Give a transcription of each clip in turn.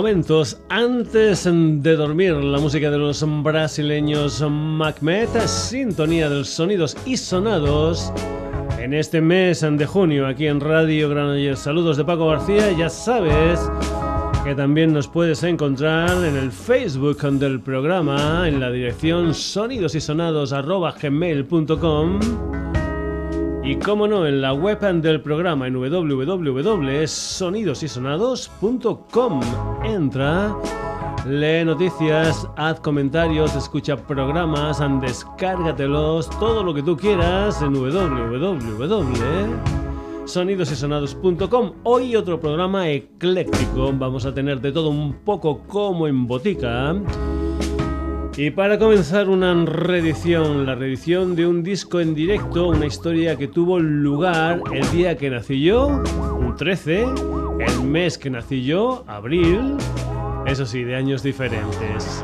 momentos antes de dormir. La música de los brasileños Macmet, sintonía de los sonidos y sonados. En este mes de junio, aquí en Radio Granollers. Saludos de Paco García. Ya sabes que también nos puedes encontrar en el Facebook del programa, en la dirección sonidosysonados.gmail.com y como no, en la web del programa en www.sonidosysonados.com. Entra, lee noticias, haz comentarios, escucha programas, descárgatelos, todo lo que tú quieras en www.sonidosysonados.com. Hoy otro programa ecléctico, vamos a tener de todo un poco como en botica. Y para comenzar una reedición, la reedición de un disco en directo, una historia que tuvo lugar el día que nací yo, un 13, el mes que nací yo, abril, eso sí, de años diferentes.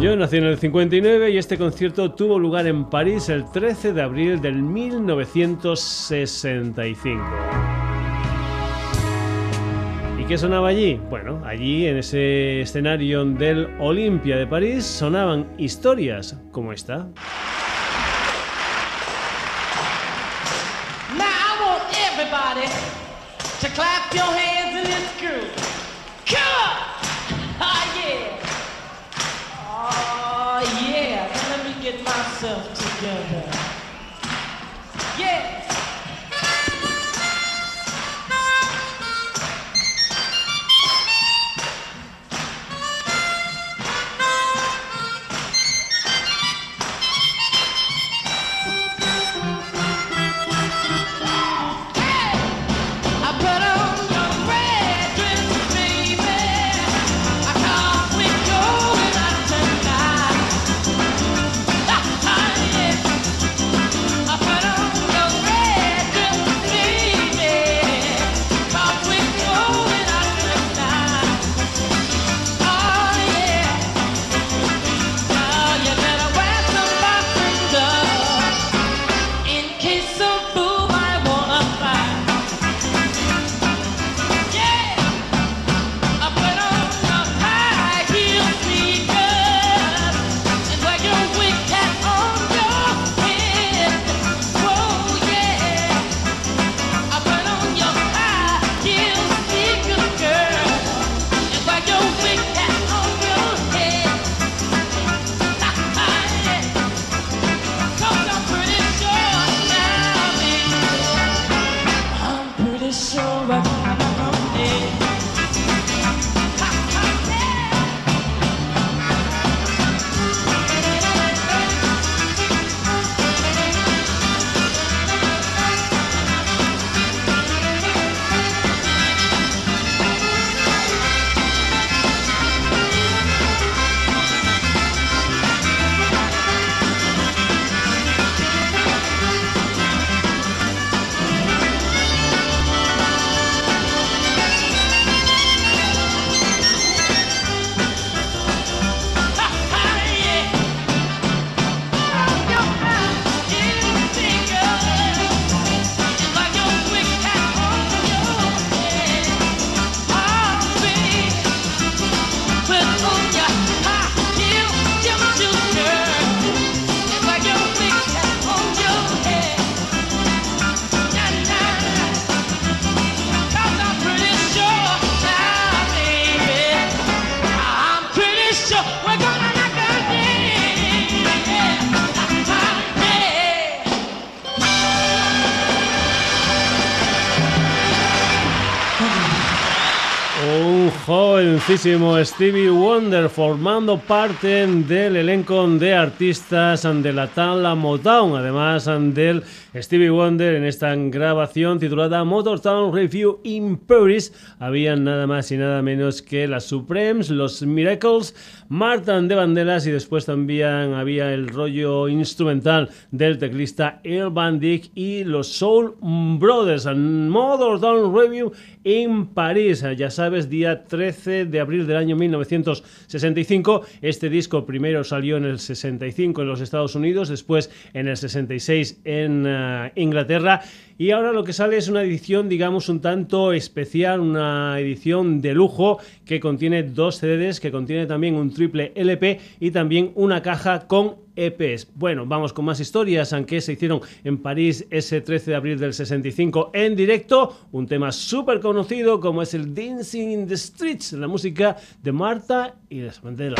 Yo nací en el 59 y este concierto tuvo lugar en París el 13 de abril del 1965. ¿Qué sonaba allí? Bueno, allí en ese escenario del Olimpia de París sonaban historias como esta. Stevie Wonder formando parte del elenco de artistas de la Tala Motown, además del Stevie Wonder en esta grabación titulada Motortown Review in Paris. Habían nada más y nada menos que las Supremes, los Miracles, Martin de Banderas y después también había el rollo instrumental del teclista El Van y los Soul Brothers. Motortown Review en París, ya sabes, día 13 de abril del año 1965. Este disco primero salió en el 65 en los Estados Unidos, después en el 66 en eh, Inglaterra y ahora lo que sale es una edición, digamos, un tanto especial, una edición de lujo que contiene dos CDs, que contiene también un triple LP y también una caja con EPs. Bueno, vamos con más historias, aunque se hicieron en París ese 13 de abril del 65 en directo. Un tema súper conocido como es el Dancing in the Streets, la música de Marta y de Mandela.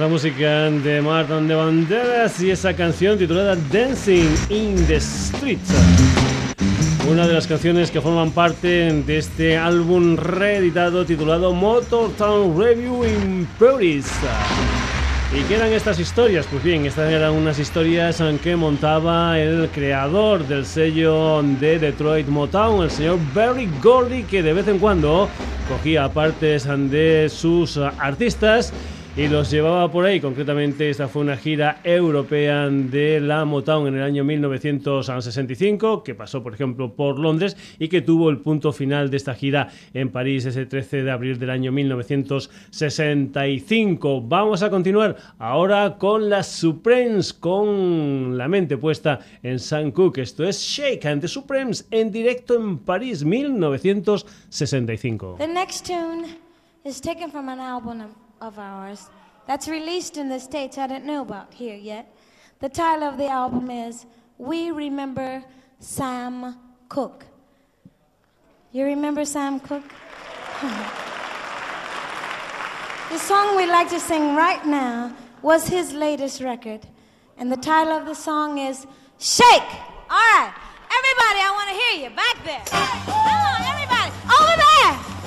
La música de Martin de Banderas y esa canción titulada Dancing in the Streets. Una de las canciones que forman parte de este álbum reeditado titulado Motor Town Review in Paris. ¿Y qué eran estas historias? Pues bien, estas eran unas historias que montaba el creador del sello de Detroit Motown, el señor Barry Gordy, que de vez en cuando cogía partes de sus artistas y los llevaba por ahí. Concretamente, esta fue una gira europea de la Motown en el año 1965, que pasó, por ejemplo, por Londres y que tuvo el punto final de esta gira en París ese 13 de abril del año 1965. Vamos a continuar ahora con las Supremes, con la mente puesta en Sam Cooke. Esto es Shake and the Supremes en directo en París 1965. The next tune is taken from an album of ours that's released in the States I didn't know about here yet. The title of the album is We Remember Sam Cooke. You remember Sam Cooke? the song we'd like to sing right now was his latest record. And the title of the song is Shake. All right. Everybody, I want to hear you back there. Come on, everybody. Over there.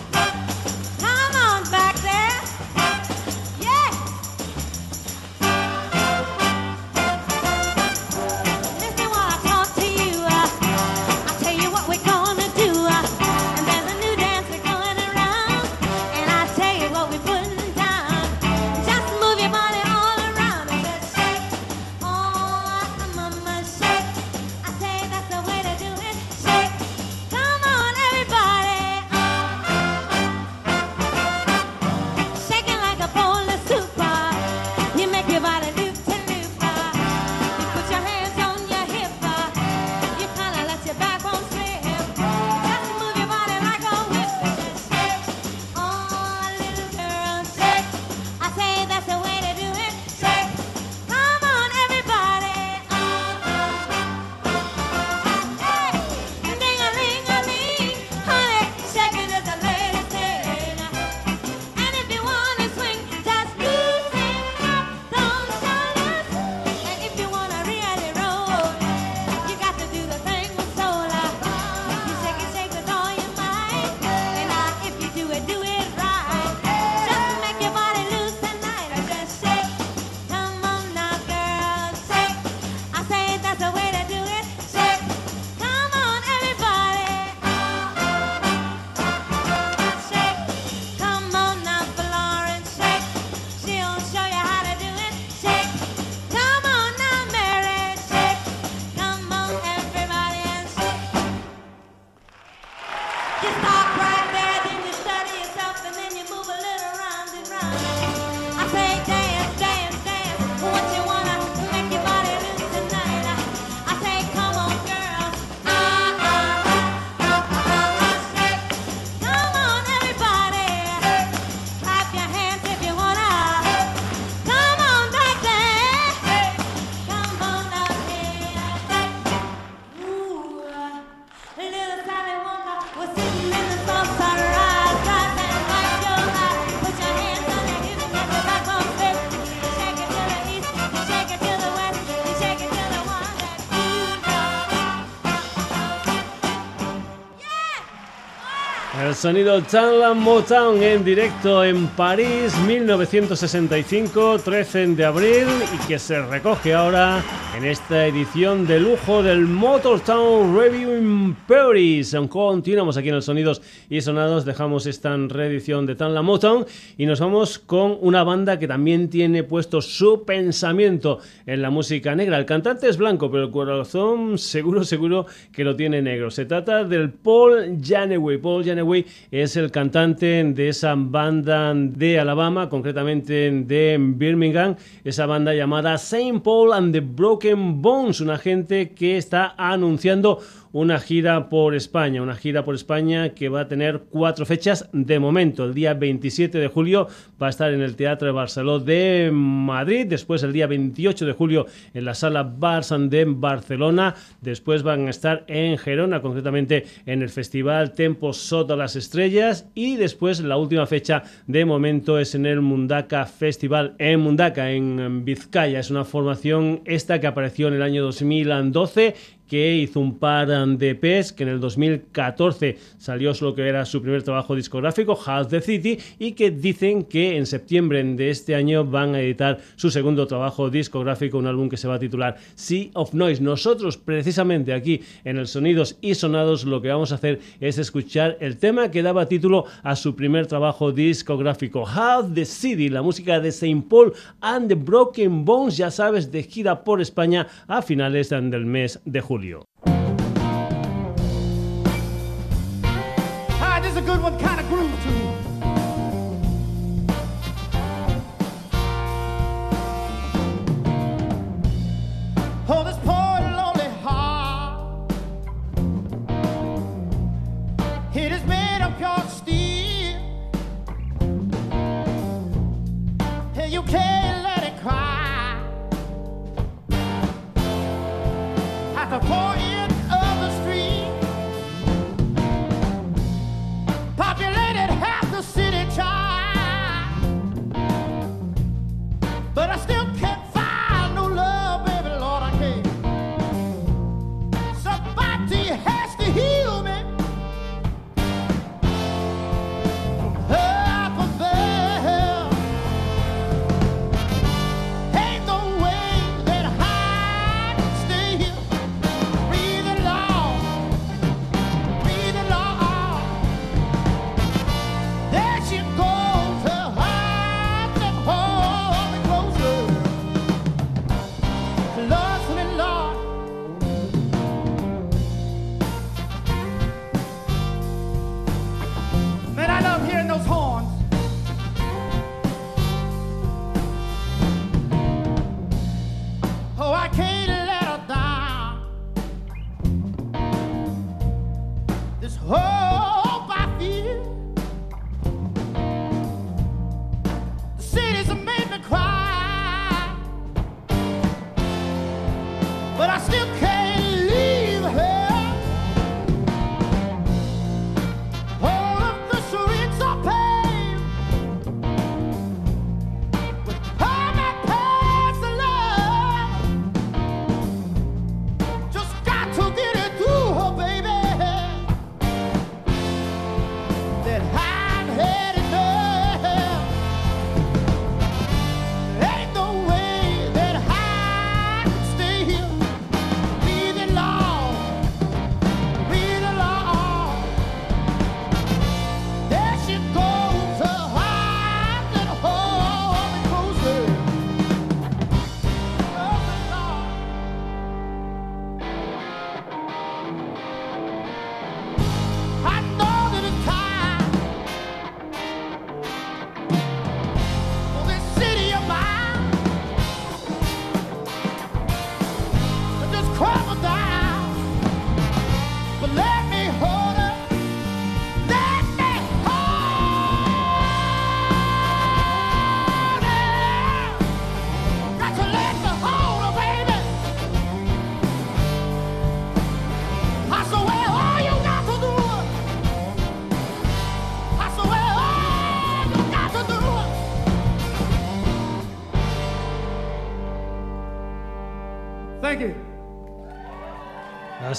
Sonido Tanla Motown en directo en París 1965, 13 de abril y que se recoge ahora en esta edición de lujo del Motortown Review in Paris. Continuamos aquí en los Sonidos y Sonados, dejamos esta reedición de Tanla Motown y nos vamos con una banda que también tiene puesto su pensamiento en la música negra. El cantante es blanco, pero el corazón seguro, seguro que lo tiene negro. Se trata del Paul Janeway. Paul Janeway es el cantante de esa banda de Alabama, concretamente de Birmingham, esa banda llamada Saint Paul and the Broken Bones, una gente que está anunciando una gira por España, una gira por España que va a tener cuatro fechas de momento. El día 27 de julio va a estar en el Teatro de Barcelona de Madrid, después el día 28 de julio en la Sala Barça de Barcelona, después van a estar en Gerona, concretamente en el Festival Tempo Soto las Estrellas y después la última fecha de momento es en el Mundaka Festival en Mundaka, en Vizcaya. Es una formación esta que apareció en el año 2012 que hizo un par de PES, que en el 2014 salió lo que era su primer trabajo discográfico, House the City, y que dicen que en septiembre de este año van a editar su segundo trabajo discográfico, un álbum que se va a titular Sea of Noise. Nosotros, precisamente aquí en el Sonidos y Sonados, lo que vamos a hacer es escuchar el tema que daba título a su primer trabajo discográfico, House the City, la música de Saint Paul and the Broken Bones, ya sabes, de gira por España a finales del mes de julio. julio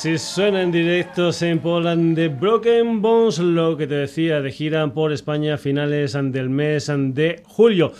Así suena en directo en Poland de Broken Bones, lo que te decía, de gira por España a finales del mes de julio.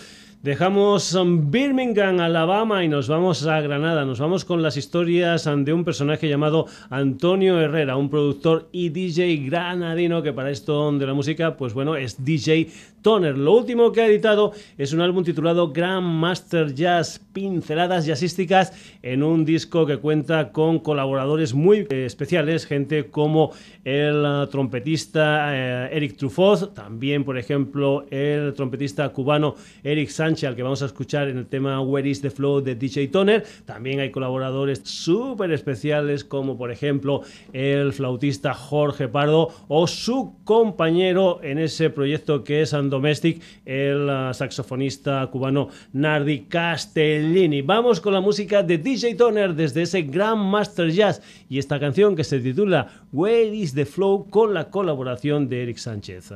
Dejamos Birmingham, Alabama y nos vamos a Granada. Nos vamos con las historias de un personaje llamado Antonio Herrera, un productor y DJ granadino que para esto de la música, pues bueno, es DJ Toner. Lo último que ha editado es un álbum titulado Grandmaster Jazz, pinceladas jazzísticas en un disco que cuenta con colaboradores muy eh, especiales, gente como el uh, trompetista eh, Eric Truffaut, también por ejemplo el trompetista cubano Eric Sánchez, al que vamos a escuchar en el tema Where is the Flow de DJ Toner. También hay colaboradores súper especiales como por ejemplo el flautista Jorge Pardo o su compañero en ese proyecto que es Domestic, el uh, saxofonista cubano Nardi Castellini. Vamos con la música de DJ Toner desde ese Grand Master Jazz y esta canción que se titula Where is the Flow con la colaboración de Eric Sánchez.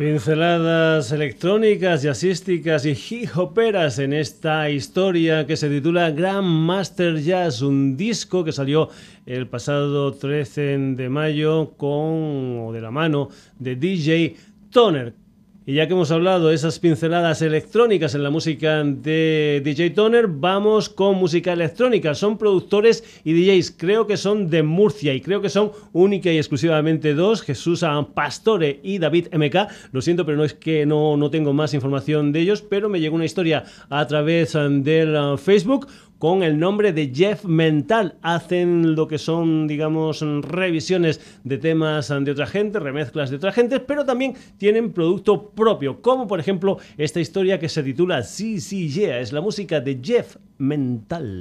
Pinceladas electrónicas, jazzísticas y hip hoperas en esta historia que se titula Grand Master Jazz, un disco que salió el pasado 13 de mayo con de la mano de DJ Toner. Y ya que hemos hablado de esas pinceladas electrónicas en la música de DJ Toner, vamos con música electrónica. Son productores y DJs, creo que son de Murcia y creo que son única y exclusivamente dos, Jesús Pastore y David MK. Lo siento, pero no es que no, no tengo más información de ellos, pero me llegó una historia a través del uh, Facebook con el nombre de Jeff Mental. Hacen lo que son, digamos, revisiones de temas de otra gente, remezclas de otra gente, pero también tienen producto propio, como por ejemplo esta historia que se titula Sí, sí, yeah, es la música de Jeff Mental.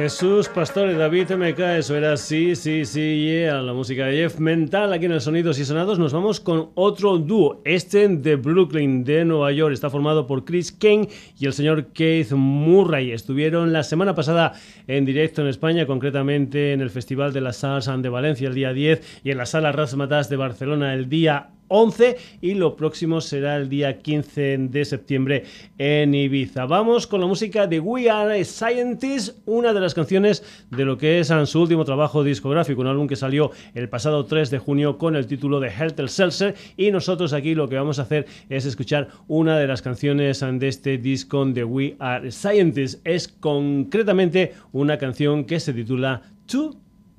Jesús Pastore, David MK, eso era sí, sí, sí, yeah, la música de Jeff Mental aquí en el Sonidos y Sonados. Nos vamos con otro dúo, este de Brooklyn, de Nueva York. Está formado por Chris Kane y el señor Keith Murray. Estuvieron la semana pasada en directo en España, concretamente en el Festival de la Salsa de Valencia el día 10 y en la Sala Rasmatas de Barcelona el día 11 y lo próximo será el día 15 de septiembre en Ibiza. Vamos con la música de We Are Scientists, una de las canciones de lo que es su último trabajo discográfico, un álbum que salió el pasado 3 de junio con el título de Health Seltzer y nosotros aquí lo que vamos a hacer es escuchar una de las canciones de este disco de We Are Scientists. Es concretamente una canción que se titula Too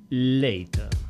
Late.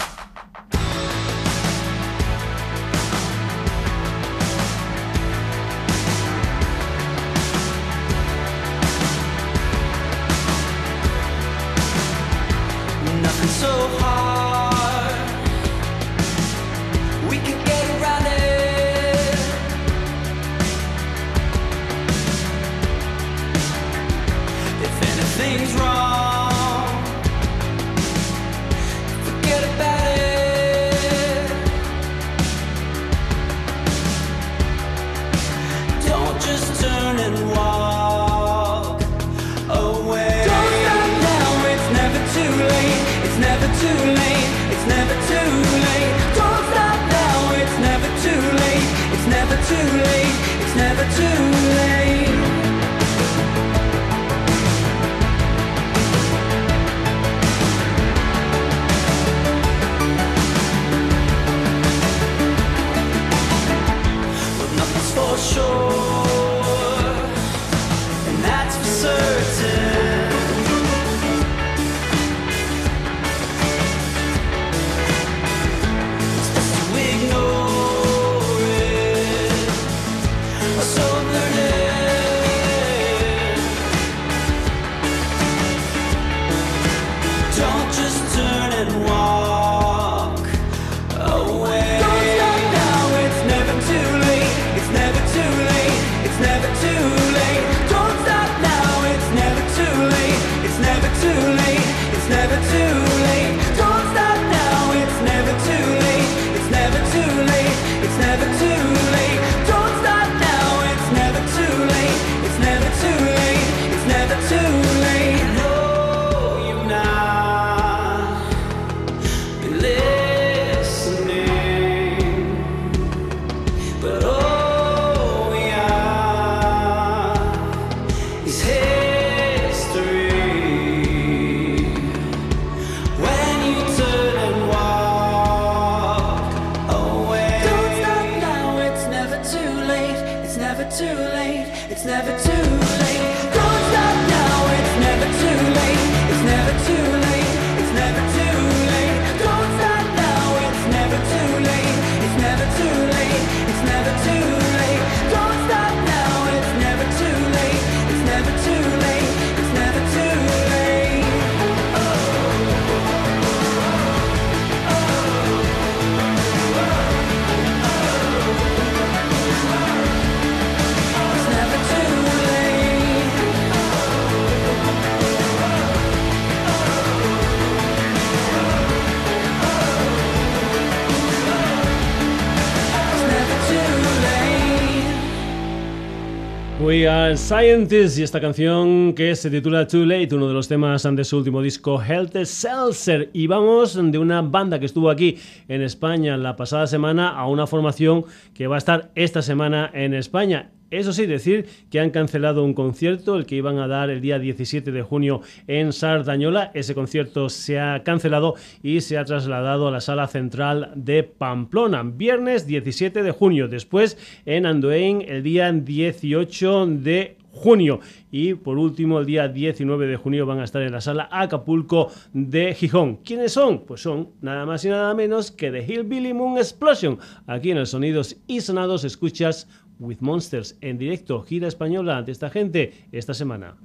Scientist y esta canción que se titula Too Late, uno de los temas de su último disco Health Seltzer. Y vamos de una banda que estuvo aquí en España la pasada semana a una formación que va a estar esta semana en España. Eso sí, decir que han cancelado un concierto, el que iban a dar el día 17 de junio en Sardañola. Ese concierto se ha cancelado y se ha trasladado a la sala central de Pamplona. Viernes 17 de junio. Después en Andoain el día 18 de junio. Y por último, el día 19 de junio van a estar en la sala Acapulco de Gijón. ¿Quiénes son? Pues son nada más y nada menos que The Hillbilly Moon Explosion. Aquí en el Sonidos y Sonados escuchas with Monsters en directo, gira española de esta gente esta semana.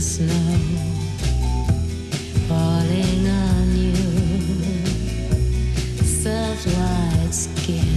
Snow falling on you The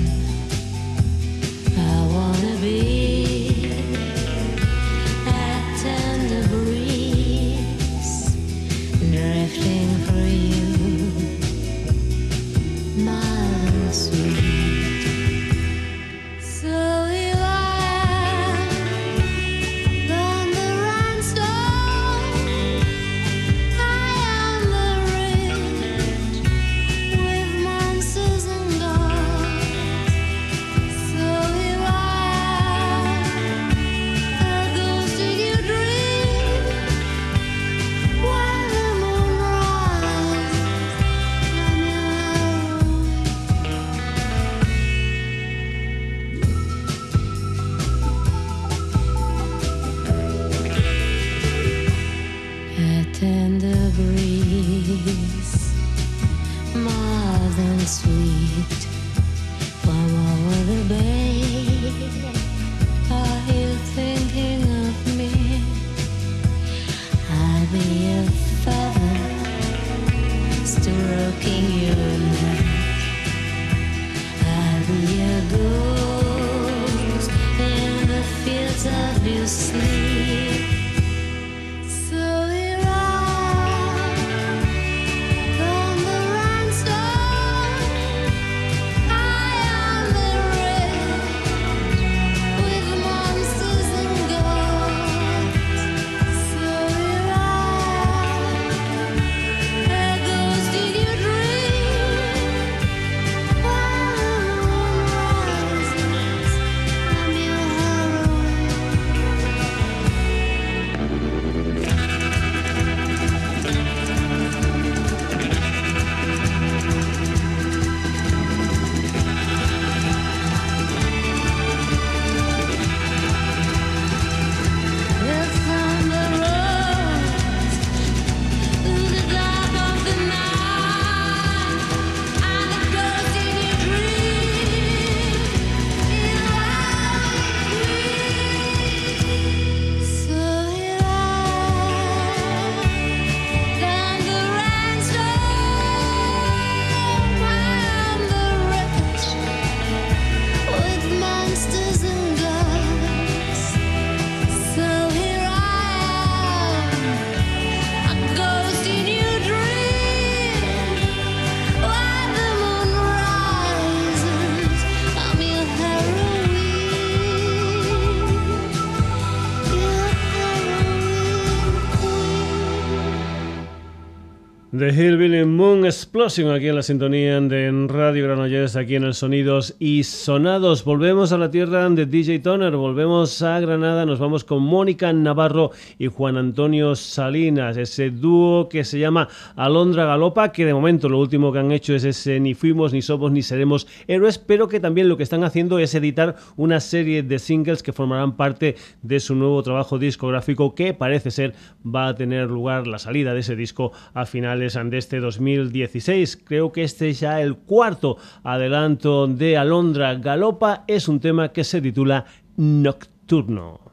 be a feather, still rocking you. Explosion aquí en la sintonía de Radio Granollers, aquí en el Sonidos y Sonados. Volvemos a la tierra de DJ Toner, volvemos a Granada, nos vamos con Mónica Navarro y Juan Antonio Salinas, ese dúo que se llama Alondra Galopa, que de momento lo último que han hecho es ese ni fuimos, ni somos, ni seremos héroes, pero que también lo que están haciendo es editar una serie de singles que formarán parte de su nuevo trabajo discográfico que parece ser va a tener lugar la salida de ese disco a finales de este 2016. Creo que este es ya el cuarto adelanto de Alondra Galopa. Es un tema que se titula Nocturno.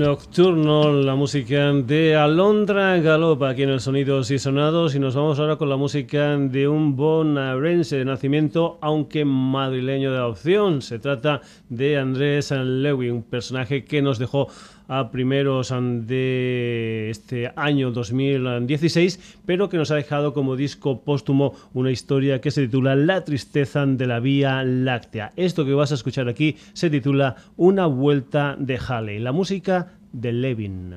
Nocturno, la música de Alondra Galopa aquí en el Sonidos y Sonados y nos vamos ahora con la música de un bonaerense de nacimiento aunque madrileño de adopción. Se trata de Andrés Lewy, un personaje que nos dejó a primeros de este año 2016, pero que nos ha dejado como disco póstumo una historia que se titula La tristeza de la Vía Láctea. Esto que vas a escuchar aquí se titula Una vuelta de Halley, la música de Levin.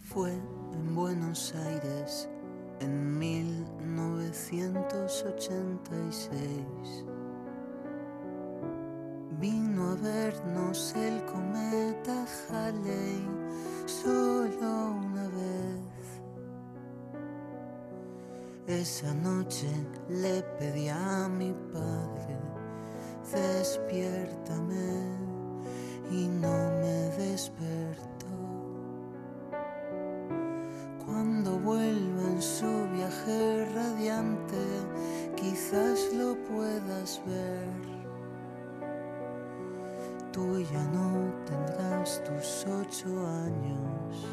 Fue en Buenos Aires en 1986 Vino a vernos el cometa Halley solo una vez. Esa noche le pedí a mi padre, despiértame y no me despertó. Cuando vuelva en su viaje radiante, quizás lo puedas ver tú ya no tendrás tus ocho años.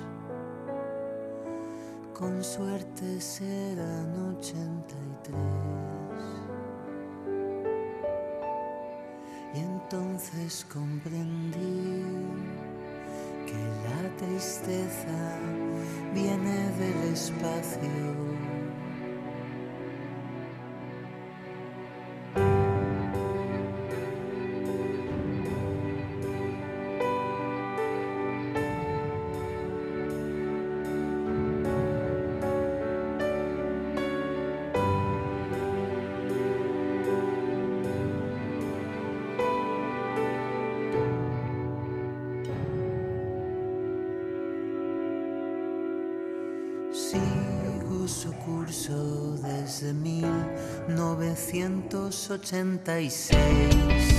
Con suerte serán ochenta y tres. Y entonces comprendí que la tristeza viene del espacio desde 1986.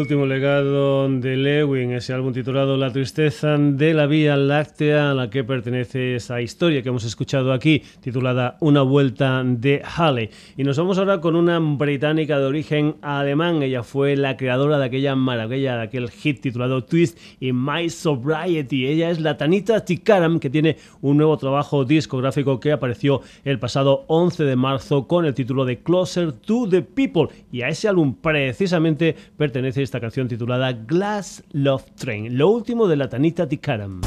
Último legado ese álbum titulado La tristeza de la Vía Láctea, a la que pertenece esa historia que hemos escuchado aquí, titulada Una vuelta de Halley. Y nos vamos ahora con una británica de origen alemán. Ella fue la creadora de aquella maravilla, de aquel hit titulado Twist y My Sobriety. Ella es la Tanita Tikaram, que tiene un nuevo trabajo discográfico que apareció el pasado 11 de marzo con el título de Closer to the People. Y a ese álbum precisamente pertenece esta canción titulada Glass Love Train, lo último de la Tanita Tikaram.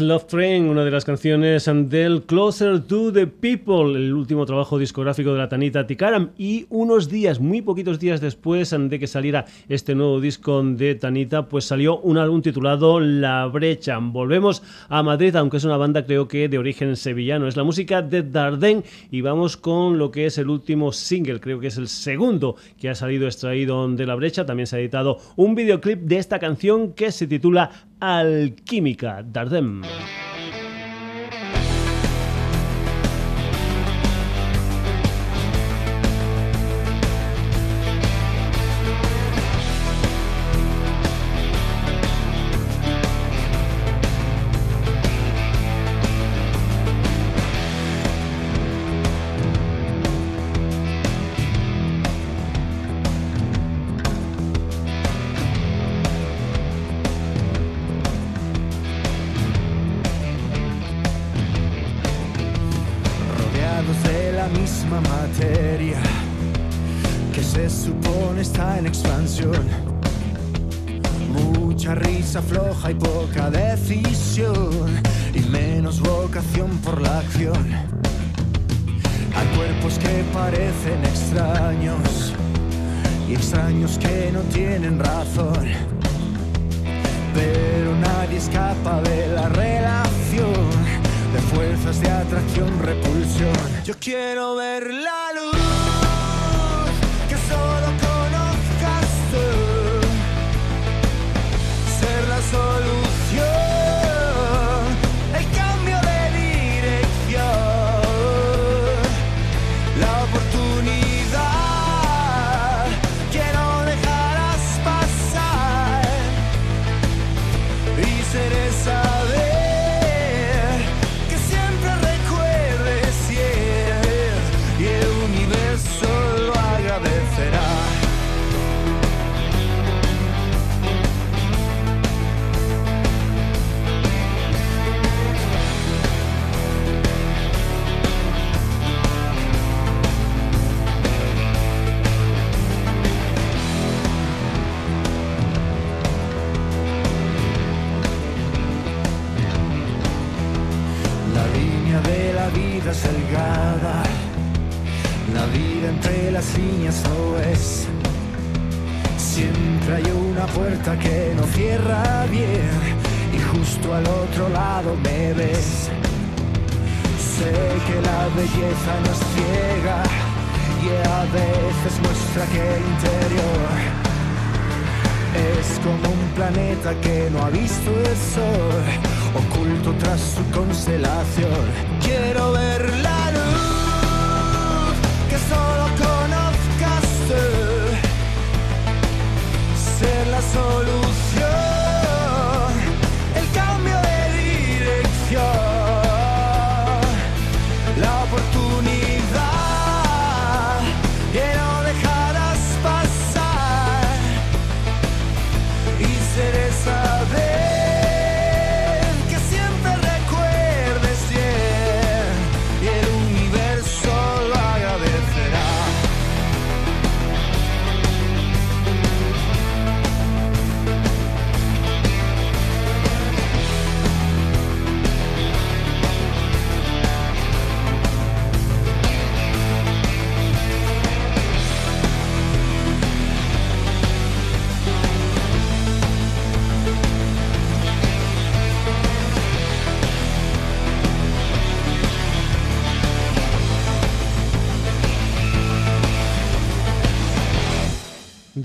Love Train, una de las canciones del Closer to the People, el último trabajo discográfico de la Tanita Tikaram. Y unos días, muy poquitos días después de que saliera este nuevo disco de Tanita, pues salió un álbum titulado La Brecha. Volvemos a Madrid, aunque es una banda creo que de origen sevillano. Es la música de Dardenne y vamos con lo que es el último single, creo que es el segundo que ha salido extraído de La Brecha. También se ha editado un videoclip de esta canción que se titula Alquímica d'Ardem. Thank you.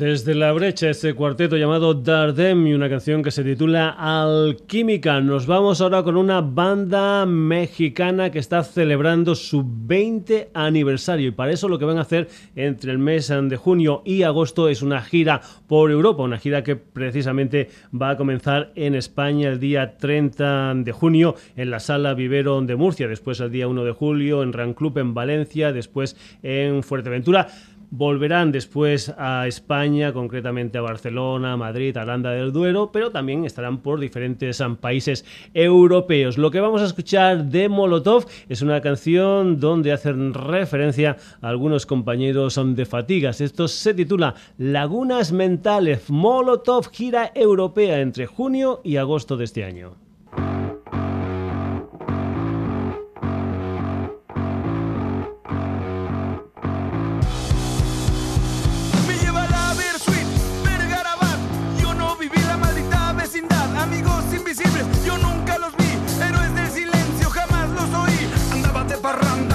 Desde la brecha, este cuarteto llamado Dardem y una canción que se titula Alquímica. Nos vamos ahora con una banda mexicana que está celebrando su 20 aniversario y para eso lo que van a hacer entre el mes de junio y agosto es una gira por Europa, una gira que precisamente va a comenzar en España el día 30 de junio en la Sala Vivero de Murcia, después el día 1 de julio en Ranclub en Valencia, después en Fuerteventura. Volverán después a España, concretamente a Barcelona, Madrid, Aranda del Duero, pero también estarán por diferentes países europeos. Lo que vamos a escuchar de Molotov es una canción donde hacen referencia a algunos compañeros de fatigas. Esto se titula Lagunas Mentales Molotov gira europea entre junio y agosto de este año.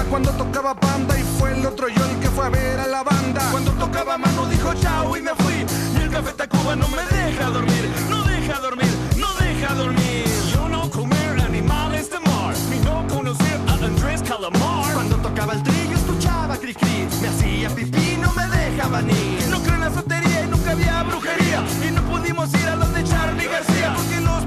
cuando tocaba banda y fue el otro yo el que fue a ver a la banda. Cuando tocaba mano dijo chao y me fui. Y el café Tacuba no me deja dormir, no deja dormir, no deja dormir. Yo no comer animales de mar, ni no conocer a Andrés Calamar. Cuando tocaba el trillo escuchaba cri cri, me hacía pipí, no me dejaban ir. No creo en la sotería y nunca había brujería y no pudimos ir a donde Charlie García porque los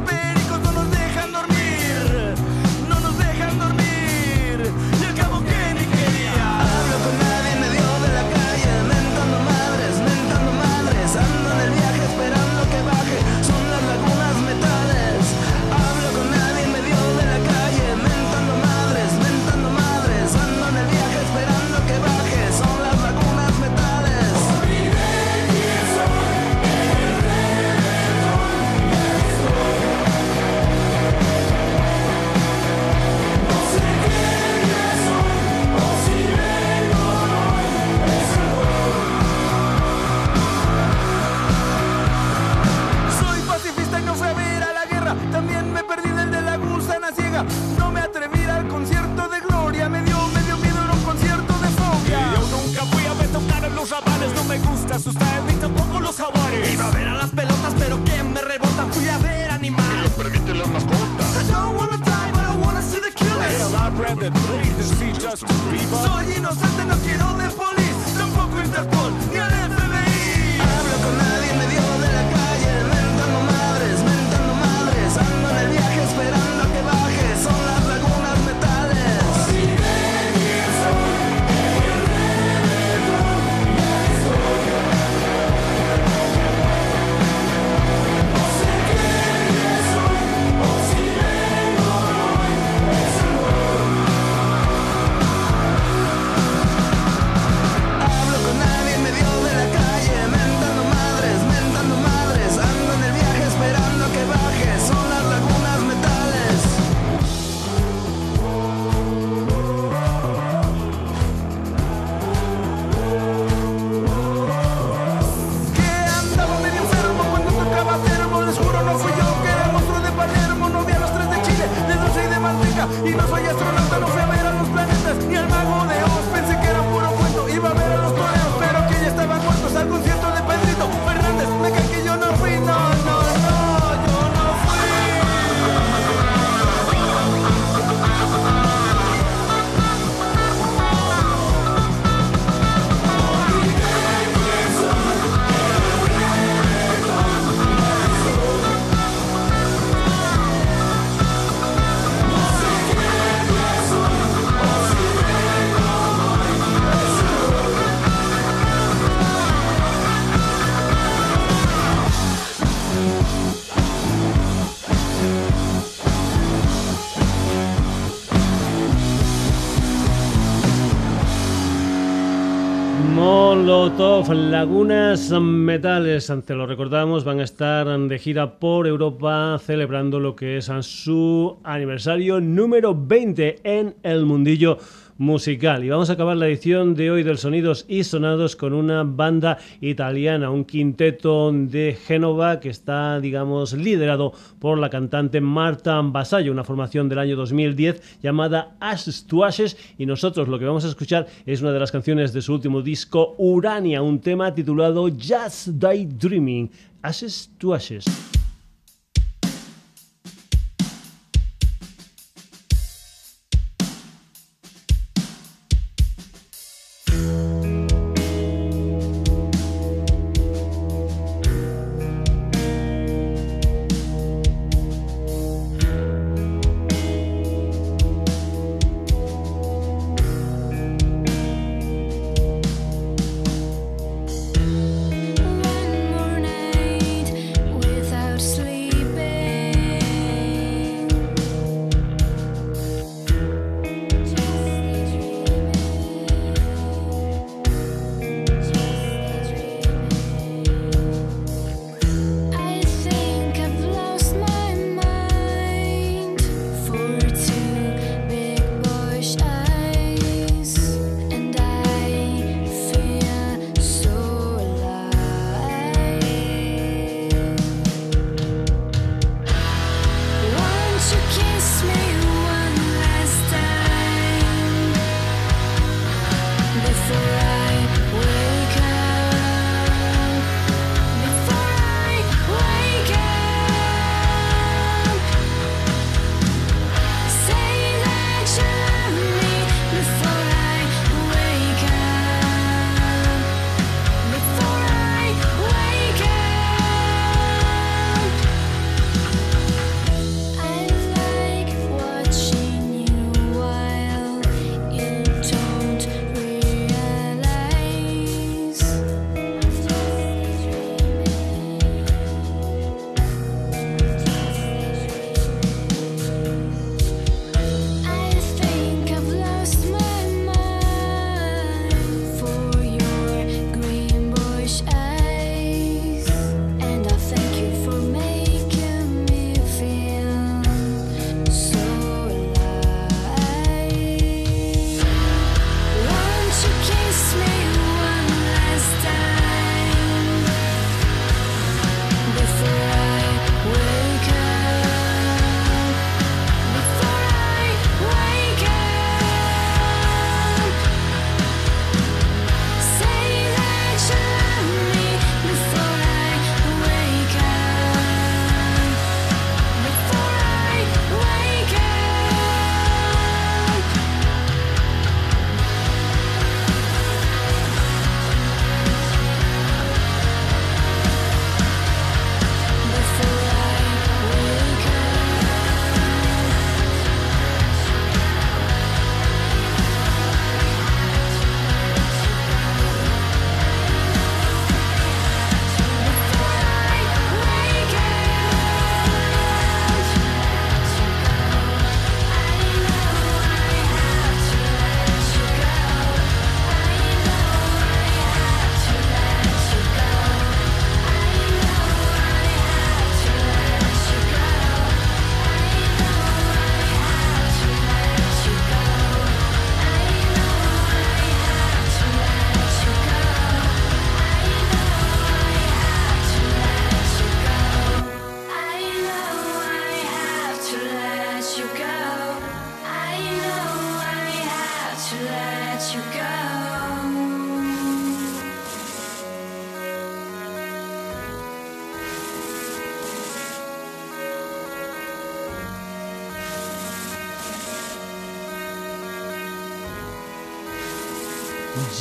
Lagunas Metales, te lo recordamos, van a estar de gira por Europa celebrando lo que es su aniversario número 20 en el mundillo musical. Y vamos a acabar la edición de hoy del Sonidos y Sonados con una banda italiana, un quinteto de Génova que está, digamos, liderado por la cantante Marta Basallo, una formación del año 2010 llamada Ashes to Ashes. Y nosotros lo que vamos a escuchar es una de las canciones de su último disco, Urania, un tema titulado Just Die Dreaming, Ashes to Ashes.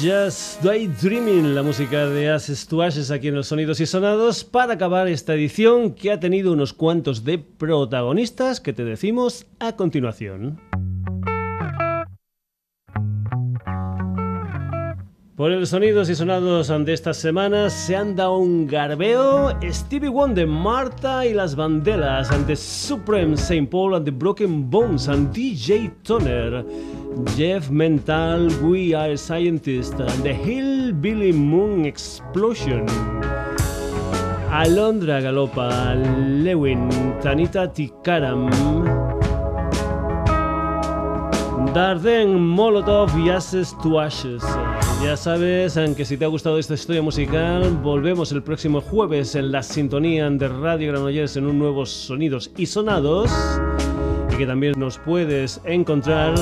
Just Dreaming, la música de Ashes to Ashes aquí en los Sonidos y Sonados, para acabar esta edición que ha tenido unos cuantos de protagonistas que te decimos a continuación. Por el sonidos y sonados de estas semanas se han dado un garbeo Stevie Wonder, Marta y las Bandelas ante Supreme St. Paul and the Broken Bones and DJ Toner, Jeff Mental, We Are Scientists and the Hillbilly Moon Explosion. Alondra Galopa, Lewin, Tanita Tikaram, Darden, Molotov y Ashes to Ashes. Ya sabes, aunque si te ha gustado esta historia musical, volvemos el próximo jueves en la sintonía de Radio Granollers en un nuevo Sonidos y Sonados y que también nos puedes encontrar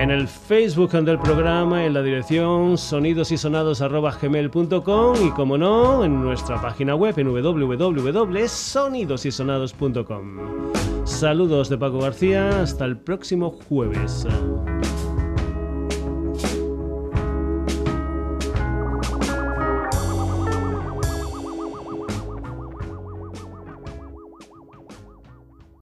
en el Facebook del programa en la dirección sonidosysonados.gmail.com y como no, en nuestra página web en www.sonidosysonados.com. Saludos de Paco García, hasta el próximo jueves.